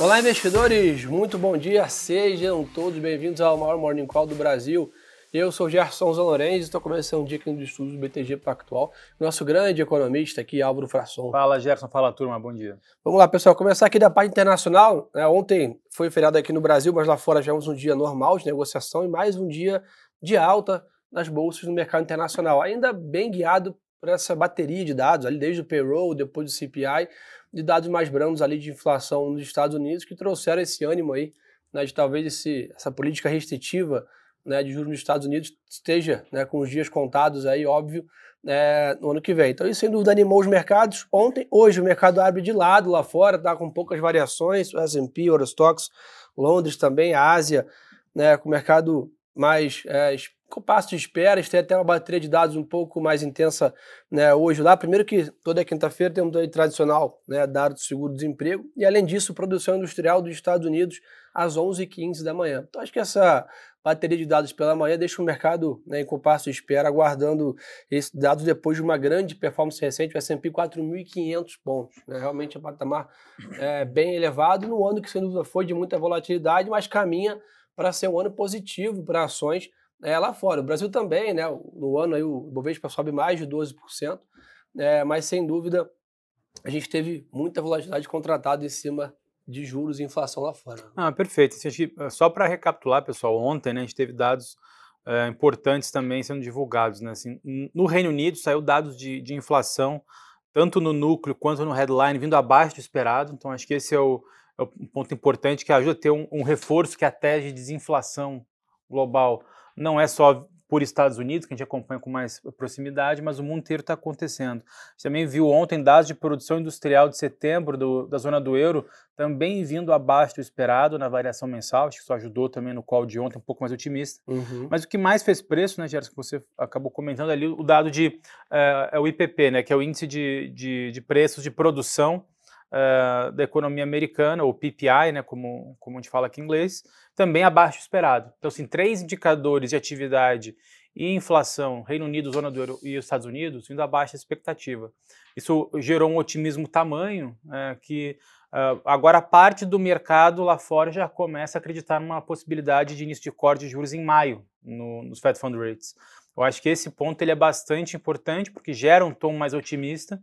Olá, investidores! Muito bom dia, sejam todos bem-vindos ao maior Morning Call do Brasil. Eu sou Gerson Zanorenz e estou começando um dia aqui no estudos do BTG Pactual. Nosso grande economista aqui, Álvaro Frasson. Fala, Gerson. Fala, turma. Bom dia. Vamos lá, pessoal. Começar aqui da parte internacional. Né? Ontem foi feriado aqui no Brasil, mas lá fora já um dia normal de negociação e mais um dia de alta nas bolsas no mercado internacional. Ainda bem guiado por essa bateria de dados, ali desde o payroll, depois do CPI, de dados mais brandos ali de inflação nos Estados Unidos que trouxeram esse ânimo aí, né, de talvez esse, essa política restritiva né, de juros nos Estados Unidos esteja né, com os dias contados aí, óbvio, né, no ano que vem. Então isso sem dúvida animou os mercados. Ontem, hoje o mercado abre de lado lá fora, está com poucas variações, o S&P, Eurostox, Londres também, a Ásia, né, com o mercado mais é, com passo de espera, tem até uma bateria de dados um pouco mais intensa né, hoje lá. Primeiro que toda quinta-feira temos aí tradicional né, dado do seguro-desemprego e além disso produção industrial dos Estados Unidos às 11h15 da manhã. Então acho que essa bateria de dados pela manhã deixa o mercado né, em compasso de espera, aguardando esses dados depois de uma grande performance recente, o S&P 4.500 pontos. Né, realmente é um patamar é, bem elevado no ano que sem dúvida foi de muita volatilidade, mas caminha para ser um ano positivo para ações é, lá fora. O Brasil também, né? No ano aí o Bovespa sobe mais de 12%, é, mas sem dúvida a gente teve muita volatilidade contratada em cima de juros e inflação lá fora. Ah, perfeito. Assim, eh, só para recapitular, pessoal, ontem né, a gente teve dados é, importantes também sendo divulgados. Né? Assim, no Reino Unido saiu dados de, de, inflação, tanto no núcleo quanto no headline, vindo abaixo do esperado. Então, acho que esse é o, é o ponto importante que ajuda a ter um, um reforço que a tese de desinflação global não é só por Estados Unidos, que a gente acompanha com mais proximidade, mas o mundo inteiro está acontecendo. A gente também viu ontem dados de produção industrial de setembro do, da zona do euro, também vindo abaixo do esperado na variação mensal, acho que isso ajudou também no call de ontem, um pouco mais otimista. Uhum. Mas o que mais fez preço, né, Gerson, que você acabou comentando ali, o dado de, é, é o IPP, né, que é o Índice de, de, de Preços de Produção, uh, da economia americana, ou PPI, né, como, como a gente fala aqui em inglês, também abaixo do esperado. Então, assim, três indicadores de atividade e inflação, Reino Unido, Zona do Euro e os Estados Unidos, indo abaixo da expectativa. Isso gerou um otimismo tamanho é, que uh, agora parte do mercado lá fora já começa a acreditar numa possibilidade de início de corte de juros em maio no, nos Fed Fund Rates. Eu acho que esse ponto ele é bastante importante porque gera um tom mais otimista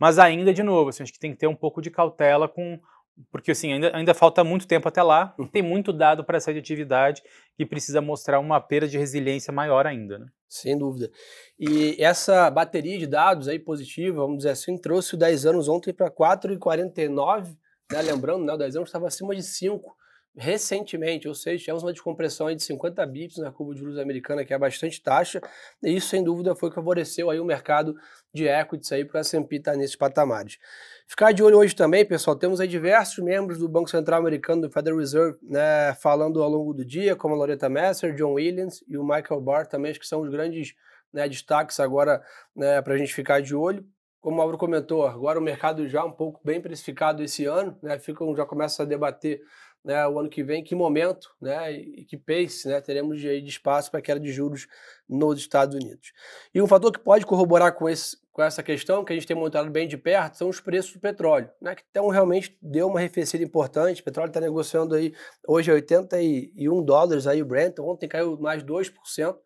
mas ainda, de novo, assim, acho que tem que ter um pouco de cautela com. Porque assim, ainda, ainda falta muito tempo até lá, e tem muito dado para essa atividade que precisa mostrar uma perda de resiliência maior ainda. Né? Sem dúvida. E essa bateria de dados aí positiva, vamos dizer assim, trouxe o 10 anos ontem para 4,49, né? lembrando, né, o 10 anos estava acima de 5 recentemente, ou seja, tivemos uma descompressão de 50 bips na curva de juros americana, que é bastante taxa, e isso sem dúvida foi que favoreceu aí o mercado de equities aí para o S&P estar tá nesses patamares. Ficar de olho hoje também, pessoal, temos aí diversos membros do Banco Central Americano, do Federal Reserve, né, falando ao longo do dia, como a Loretta Messer, John Williams e o Michael Barr também, acho que são os grandes né, destaques agora né, para a gente ficar de olho como o Mauro comentou, agora o mercado já um pouco bem precificado esse ano, né? Ficam, já começa a debater né, o ano que vem, que momento né, e que pace né, teremos de, de espaço para queda de juros nos Estados Unidos. E um fator que pode corroborar com, esse, com essa questão, que a gente tem monitorado bem de perto, são os preços do petróleo, né, que então realmente deu uma arrefecida importante. O petróleo está negociando aí hoje a 81 dólares, aí o Brent, ontem caiu mais 2%.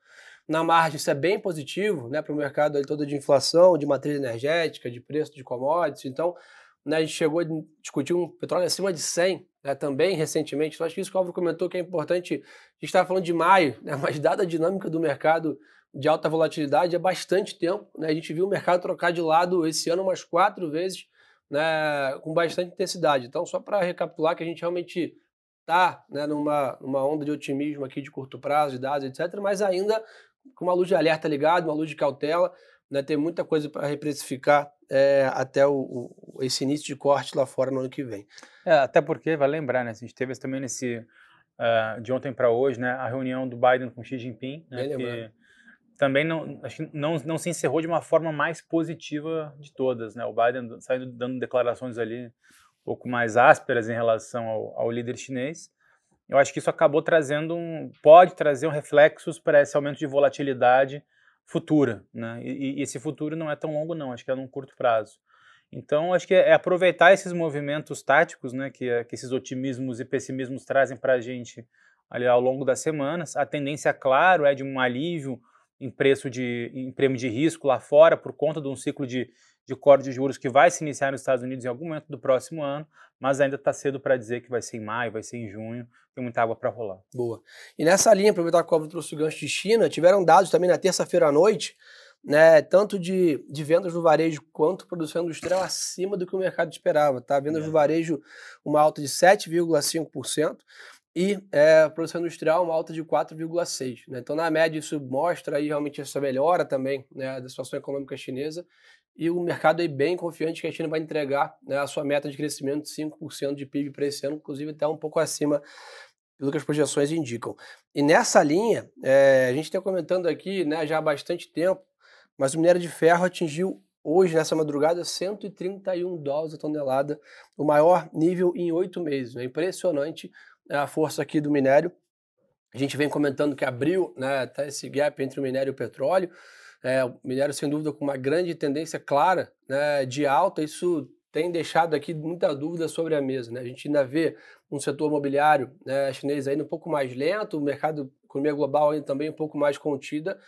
Na margem, isso é bem positivo né, para o mercado aí todo de inflação, de matriz energética, de preço de commodities. Então, né, a gente chegou a discutir um petróleo acima de 100 né, também recentemente. Então, acho que isso que o Álvaro comentou que é importante. A gente estava falando de maio, né, mas dada a dinâmica do mercado de alta volatilidade, é bastante tempo. Né, a gente viu o mercado trocar de lado esse ano umas quatro vezes né, com bastante intensidade. Então, só para recapitular que a gente realmente está né, numa, numa onda de otimismo aqui de curto prazo, de dados, etc., mas ainda com uma luz de alerta ligada, uma luz de cautela. Né, tem muita coisa para reprecificar é, até o, o, esse início de corte lá fora no ano que vem. É, até porque, vai lembrar, né, a gente teve também nesse, uh, de ontem para hoje, né, a reunião do Biden com Xi Jinping, né, que também não, acho que não, não se encerrou de uma forma mais positiva de todas. Né, o Biden saindo dando declarações ali um pouco mais ásperas em relação ao, ao líder chinês, eu acho que isso acabou trazendo um, pode trazer um reflexos para esse aumento de volatilidade futura, né? E, e, esse futuro não é tão longo não, acho que é num curto prazo. Então, acho que é aproveitar esses movimentos táticos, né, que, que esses otimismos e pessimismos trazem para a gente ali ao longo das semanas. A tendência, claro, é de um alívio em preço de em prêmio de risco lá fora por conta de um ciclo de, de corte de juros que vai se iniciar nos Estados Unidos em algum momento do próximo ano, mas ainda está cedo para dizer que vai ser em maio, vai ser em junho, tem muita água para rolar. Boa. E nessa linha, aproveitar que o Cobra trouxe o gancho de China, tiveram dados também na terça-feira à noite, né, tanto de, de vendas no varejo quanto produção industrial acima do que o mercado esperava. Tá? Vendas é. no varejo, uma alta de 7,5% e é, produção industrial, uma alta de 4,6%. Né? Então, na média, isso mostra aí realmente essa melhora também né, da situação econômica chinesa e o mercado aí bem confiante que a China vai entregar né, a sua meta de crescimento de 5% de PIB para esse ano, inclusive até um pouco acima do que as projeções indicam. E nessa linha, é, a gente está comentando aqui né, já há bastante tempo, mas o minério de ferro atingiu hoje, nessa madrugada, 131 dólares a tonelada, o maior nível em oito meses. É impressionante né, a força aqui do minério. A gente vem comentando que abriu né, tá esse gap entre o minério e o petróleo. É, o minério, sem dúvida, com uma grande tendência clara né, de alta, isso tem deixado aqui muita dúvida sobre a mesa. Né? A gente ainda vê um setor imobiliário né, chinês ainda um pouco mais lento, o mercado, economia global ainda também um pouco mais contida,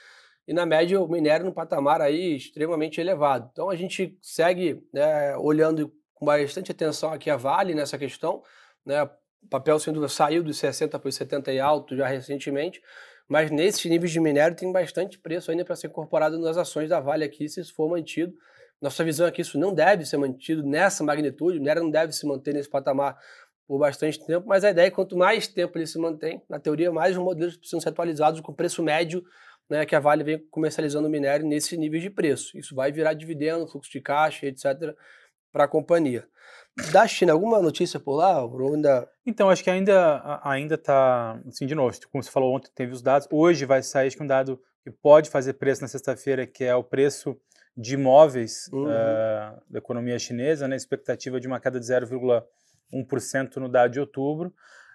e na média o minério no patamar aí extremamente elevado. Então a gente segue né, olhando com bastante atenção aqui a Vale nessa questão, né, o papel dúvida saiu dos 60 para os 70 e alto já recentemente, mas nesses níveis de minério tem bastante preço ainda para ser incorporado nas ações da Vale aqui, se isso for mantido. Nossa visão é que isso não deve ser mantido nessa magnitude, o minério não deve se manter nesse patamar por bastante tempo, mas a ideia é que quanto mais tempo ele se mantém, na teoria, mais os modelos precisam ser atualizados com preço médio né, que a Vale vem comercializando o minério nesse nível de preço. Isso vai virar dividendo, fluxo de caixa, etc., para a companhia. Da China, alguma notícia por lá? Ainda... Então, acho que ainda ainda está, assim, de novo, como você falou ontem, teve os dados. Hoje vai sair acho que um dado que pode fazer preço na sexta-feira, que é o preço de imóveis uhum. uh, da economia chinesa, né? Expectativa de uma queda de 0,1% no dado de outubro.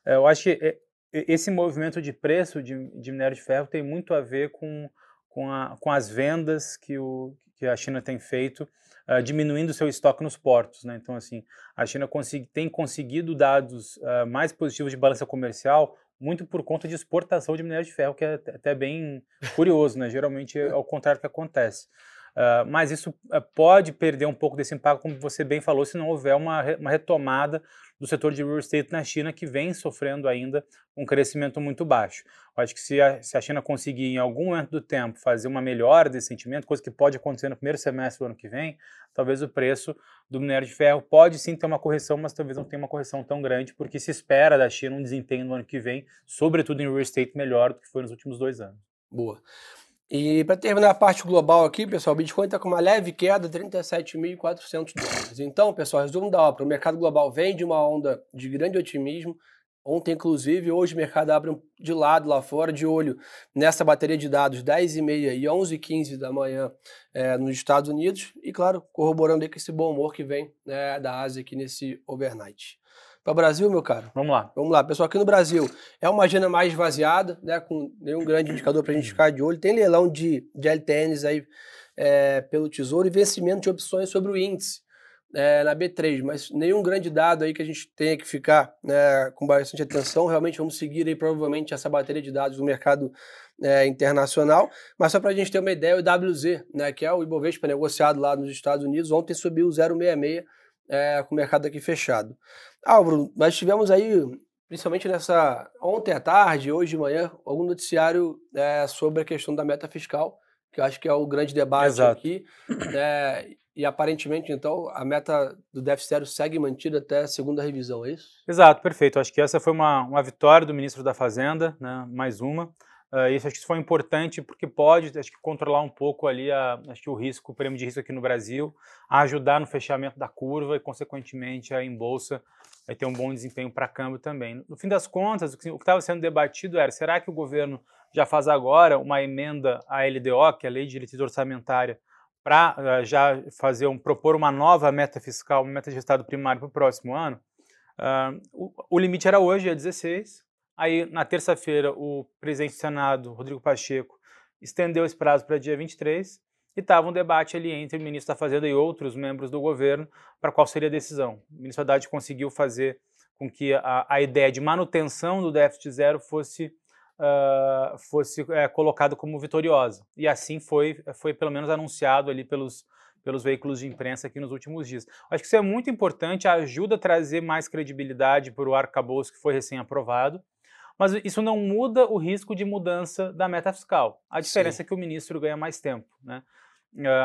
Uh, eu acho que eh, esse movimento de preço de, de, minério de ferro tem muito a ver com, com, a, com as vendas que, o, que a China tem feito, uh, diminuindo seu estoque nos portos. Né? Então, assim, a China consegui, tem conseguido dados uh, mais positivos de balança comercial, muito por conta de exportação de minério de ferro, que é até bem curioso, né? geralmente é ao contrário que acontece. Uh, mas isso pode perder um pouco desse impacto, como você bem falou, se não houver uma, uma retomada do setor de real estate na China, que vem sofrendo ainda um crescimento muito baixo. Eu acho que se a, se a, China conseguir, em algum momento do tempo, fazer uma melhora desse sentimento, coisa que pode acontecer no primeiro semestre do ano que vem, talvez o preço do minério de ferro pode sim ter uma correção, mas talvez não tenha uma correção tão grande, porque se espera da China um desempenho no ano que vem, sobretudo em real estate, melhor do que foi nos últimos dois anos. Boa. E para terminar a parte global aqui, pessoal, o Bitcoin está com uma leve queda de 37.400 dólares. Então, pessoal, resumo da obra. O mercado global vem de uma onda de grande otimismo. Ontem, inclusive, hoje o mercado abre de lado lá fora, de olho nessa bateria de dados 10h30 e 11h15 da manhã é, nos Estados Unidos. E, claro, corroborando aí com esse bom humor que vem né, da Ásia aqui nesse overnight para o Brasil, meu caro? Vamos lá. Vamos lá. Pessoal, aqui no Brasil é uma agenda mais esvaziada, né, com nenhum grande indicador para a gente ficar de olho. Tem leilão de, de LTNs aí é, pelo Tesouro e vencimento de opções sobre o índice é, na B3, mas nenhum grande dado aí que a gente tenha que ficar né, com bastante atenção. Realmente vamos seguir aí provavelmente essa bateria de dados do mercado é, internacional. Mas só para a gente ter uma ideia, o WZ, né, que é o Ibovespa negociado lá nos Estados Unidos, ontem subiu 0,66 é, com o mercado aqui fechado. Álvaro, nós tivemos aí, principalmente nessa ontem à tarde, hoje de manhã, algum noticiário é, sobre a questão da meta fiscal, que eu acho que é o grande debate Exato. aqui. É, e aparentemente, então, a meta do déficit zero segue mantida até a segunda revisão, é isso? Exato, perfeito. Acho que essa foi uma, uma vitória do ministro da Fazenda, né, mais uma. Uh, isso acho que isso foi importante porque pode, acho que controlar um pouco ali a, acho que o risco, o prêmio de risco aqui no Brasil, ajudar no fechamento da curva e consequentemente a em bolsa vai ter um bom desempenho para câmbio também. No fim das contas, o que estava sendo debatido era, será que o governo já faz agora uma emenda à LDO, que é a Lei de Diretriz Orçamentária, para uh, já fazer um propor uma nova meta fiscal, uma meta de resultado primário para o próximo ano? Uh, o, o limite era hoje, é 16, Aí, na terça-feira, o presidente do Senado, Rodrigo Pacheco, estendeu esse prazo para dia 23. e estava um debate ali entre o ministro da Fazenda e outros membros do governo para qual seria a decisão. O ministro Haddad conseguiu fazer com que a, a ideia de manutenção do déficit zero fosse, uh, fosse é, colocado como vitoriosa. E assim foi, foi pelo menos anunciado ali pelos, pelos veículos de imprensa aqui nos últimos dias. Acho que isso é muito importante, ajuda a trazer mais credibilidade para o arcabouço que foi recém-aprovado, mas isso não muda o risco de mudança da meta fiscal. A diferença Sim. é que o ministro ganha mais tempo. Né?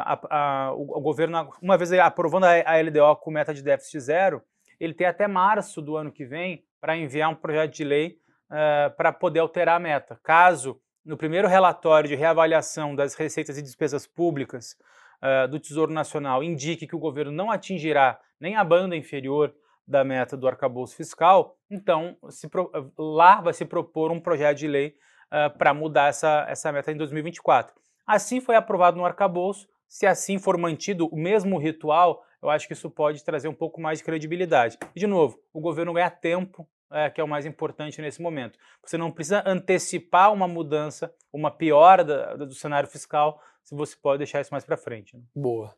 A, a, o, o, governo, uma vez aprovando a, a LDO com meta de déficit zero, ele tem até março do ano que vem para enviar um projeto de lei uh, para poder alterar a meta. Caso, no primeiro relatório de reavaliação das receitas e despesas públicas uh, do Tesouro Nacional, indique que o governo não atingirá nem a banda inferior da meta do arcabouço fiscal, então pro, lá vai se propor um projeto de lei uh, para mudar essa, essa meta em 2024. Assim foi aprovado no arcabouço, se assim for mantido o mesmo ritual, eu acho que isso pode trazer um pouco mais de credibilidade. E, de novo, o governo ganha tempo, é, que é o mais importante nesse momento. Você não precisa antecipar uma mudança, uma piora do cenário fiscal, se você pode deixar isso mais para frente. Né? Boa.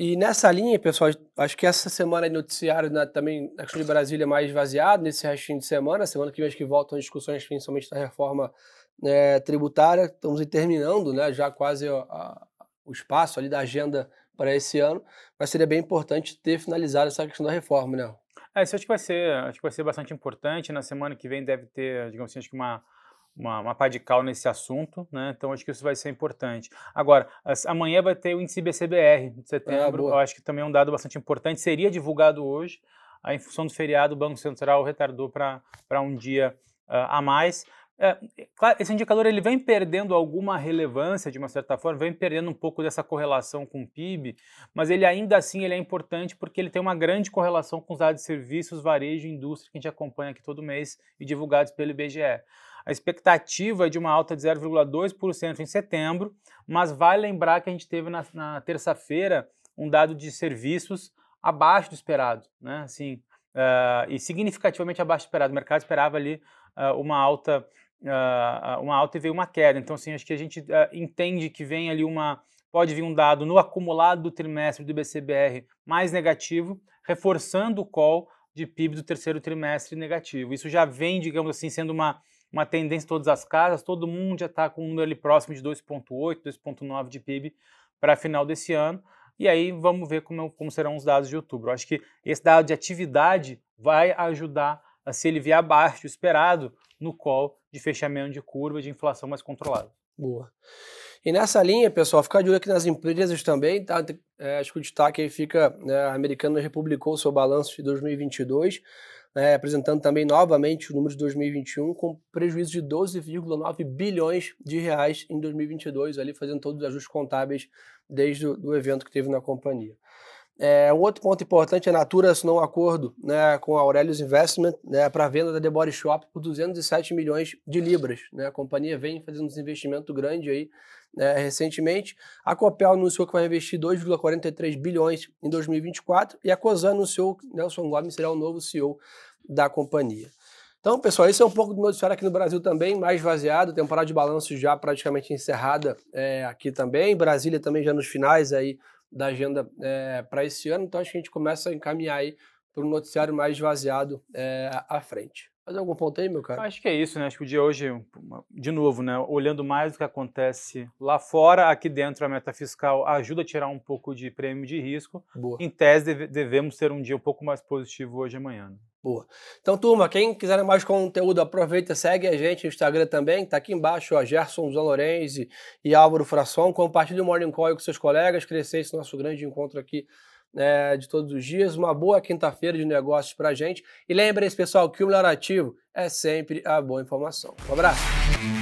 E nessa linha, pessoal, acho que essa semana de noticiário né, também a questão de Brasília é mais esvaziado nesse restinho de semana. Semana que vem acho que voltam discussões, principalmente da reforma é, tributária. Estamos terminando né, já quase a, o espaço ali da agenda para esse ano, mas seria bem importante ter finalizado essa questão da reforma, né? É, isso acho que vai ser, acho que vai ser bastante importante. Na semana que vem deve ter, digamos assim, acho que uma uma, uma pá de cal nesse assunto, né? Então acho que isso vai ser importante. Agora, as, amanhã vai ter o índice BCBR de setembro. Ah, eu acho que também é um dado bastante importante. Seria divulgado hoje. Aí, em função do feriado, o Banco Central retardou para um dia uh, a mais. É, claro, esse indicador ele vem perdendo alguma relevância de uma certa forma, vem perdendo um pouco dessa correlação com o PIB, mas ele ainda assim ele é importante porque ele tem uma grande correlação com os dados de serviços, varejo e indústria que a gente acompanha aqui todo mês e divulgados pelo IBGE. A expectativa é de uma alta de 0,2% em setembro, mas vale lembrar que a gente teve na, na terça-feira um dado de serviços abaixo do esperado, né? Assim, uh, e significativamente abaixo do esperado. O mercado esperava ali uh, uma alta uh, uma alta e veio uma queda. Então, assim, acho que a gente entende que vem ali uma. Pode vir um dado no acumulado do trimestre do IBCBR mais negativo, reforçando o call de PIB do terceiro trimestre negativo. Isso já vem, digamos assim, sendo uma, uma tendência em todas as casas, todo mundo já está com um número ali próximo de 2,8, 2,9 de PIB para final desse ano. E aí vamos ver como, como serão os dados de outubro. Eu acho que esse dado de atividade vai ajudar a se ele vier abaixo do esperado no call de fechamento de curva de inflação mais controlada. Boa. E nessa linha, pessoal, ficar de olho aqui nas empresas também, tá? É, acho que o destaque aí fica, né, a Americana republicou seu balanço de 2022, né, apresentando também novamente o número de 2021 com prejuízo de 12,9 bilhões de reais em 2022, ali fazendo todos os ajustes contábeis desde o evento que teve na companhia. É, um outro ponto importante, a Natura assinou um acordo né, com a Aurelius Investment né, para a venda da The Body Shop por 207 milhões de libras. Né? A companhia vem fazendo um investimento grande aí né, recentemente. A Copel anunciou que vai investir 2,43 bilhões em 2024 e a Cosan anunciou que Nelson Gomes será o novo CEO da companhia. Então, pessoal, esse é um pouco do noticiário aqui no Brasil também, mais vaziado, temporada de balanço já praticamente encerrada é, aqui também, Brasília também já nos finais aí da agenda é, para esse ano, então acho que a gente começa a encaminhar aí para um noticiário mais esvaziado é, à frente. Fazer algum ponto aí, meu cara? Acho que é isso, né? Acho que o dia hoje, de novo, né? Olhando mais do que acontece lá fora, aqui dentro a meta fiscal ajuda a tirar um pouco de prêmio de risco. Boa. Em tese, devemos ter um dia um pouco mais positivo hoje e amanhã. Né? Boa. Então, turma, quem quiser mais conteúdo, aproveita, segue a gente no Instagram também. Tá aqui embaixo, ó, Gerson Zanlorenzi e Álvaro Frasson. Compartilhe o Morning Call com seus colegas, crescer esse nosso grande encontro aqui né, de todos os dias. Uma boa quinta-feira de negócios para gente. E lembre-se, pessoal, que o melhor ativo é sempre a boa informação. Um abraço.